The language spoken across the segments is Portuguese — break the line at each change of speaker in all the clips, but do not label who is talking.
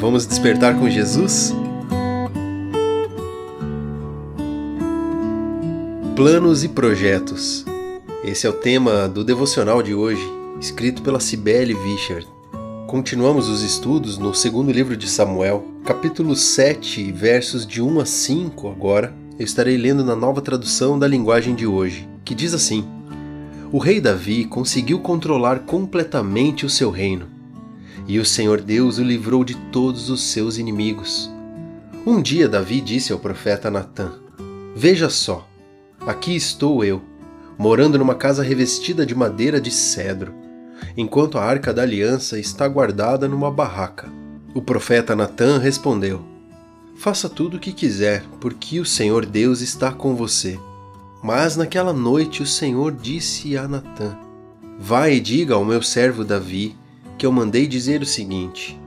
Vamos despertar com Jesus? Planos e projetos. Esse é o tema do devocional de hoje, escrito pela Cibele Vischer. Continuamos os estudos no segundo livro de Samuel, capítulo 7, versos de 1 a 5 agora. Eu estarei lendo na nova tradução da linguagem de hoje, que diz assim: O rei Davi conseguiu controlar completamente o seu reino, e o Senhor Deus o livrou de todos os seus inimigos. Um dia Davi disse ao profeta Natã: Veja só, aqui estou eu, morando numa casa revestida de madeira de cedro enquanto a arca da aliança está guardada numa barraca. O profeta Natã respondeu: Faça tudo o que quiser, porque o Senhor Deus está com você. Mas naquela noite o Senhor disse a Natã: Vá e diga ao meu servo Davi que eu mandei dizer o seguinte: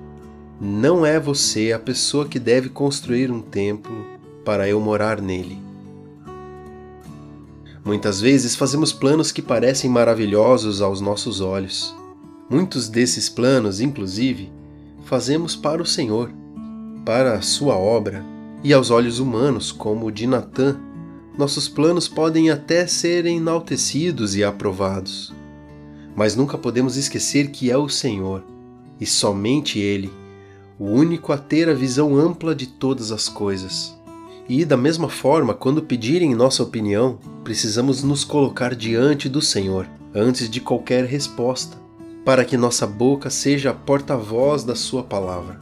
Não é você a pessoa que deve construir um templo para eu morar nele. Muitas vezes fazemos planos que parecem maravilhosos aos nossos olhos. Muitos desses planos, inclusive, fazemos para o Senhor, para a sua obra, e aos olhos humanos, como o de Natã, nossos planos podem até ser enaltecidos e aprovados. Mas nunca podemos esquecer que é o Senhor, e somente Ele, o único a ter a visão ampla de todas as coisas. E, da mesma forma, quando pedirem nossa opinião, precisamos nos colocar diante do Senhor antes de qualquer resposta, para que nossa boca seja a porta-voz da Sua palavra.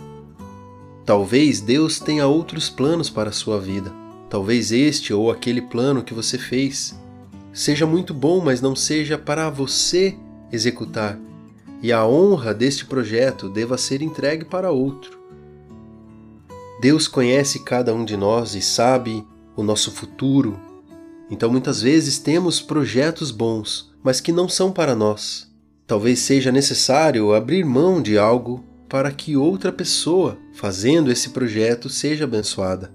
Talvez Deus tenha outros planos para a sua vida. Talvez este ou aquele plano que você fez seja muito bom, mas não seja para você executar, e a honra deste projeto deva ser entregue para outro. Deus conhece cada um de nós e sabe o nosso futuro. Então muitas vezes temos projetos bons, mas que não são para nós. Talvez seja necessário abrir mão de algo para que outra pessoa, fazendo esse projeto, seja abençoada.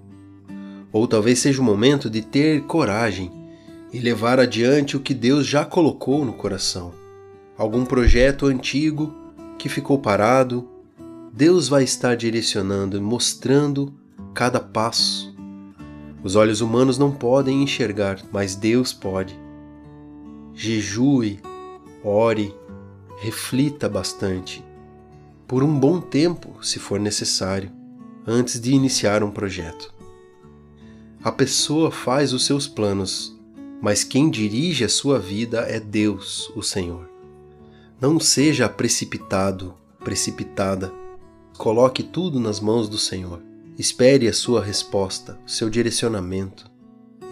Ou talvez seja o momento de ter coragem e levar adiante o que Deus já colocou no coração. Algum projeto antigo que ficou parado Deus vai estar direcionando e mostrando cada passo. Os olhos humanos não podem enxergar, mas Deus pode. Jejue, ore, reflita bastante, por um bom tempo, se for necessário, antes de iniciar um projeto. A pessoa faz os seus planos, mas quem dirige a sua vida é Deus, o Senhor. Não seja precipitado, precipitada Coloque tudo nas mãos do Senhor. Espere a sua resposta, o seu direcionamento.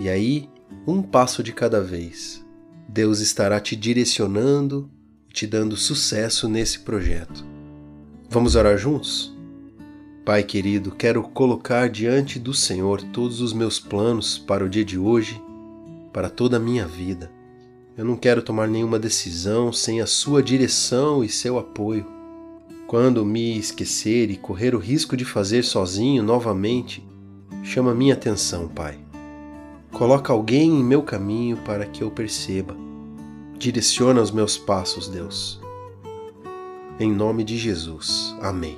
E aí, um passo de cada vez, Deus estará te direcionando e te dando sucesso nesse projeto. Vamos orar juntos? Pai querido, quero colocar diante do Senhor todos os meus planos para o dia de hoje, para toda a minha vida. Eu não quero tomar nenhuma decisão sem a Sua direção e seu apoio. Quando me esquecer e correr o risco de fazer sozinho novamente, chama minha atenção, Pai. Coloca alguém em meu caminho para que eu perceba. Direciona os meus passos, Deus. Em nome de Jesus. Amém.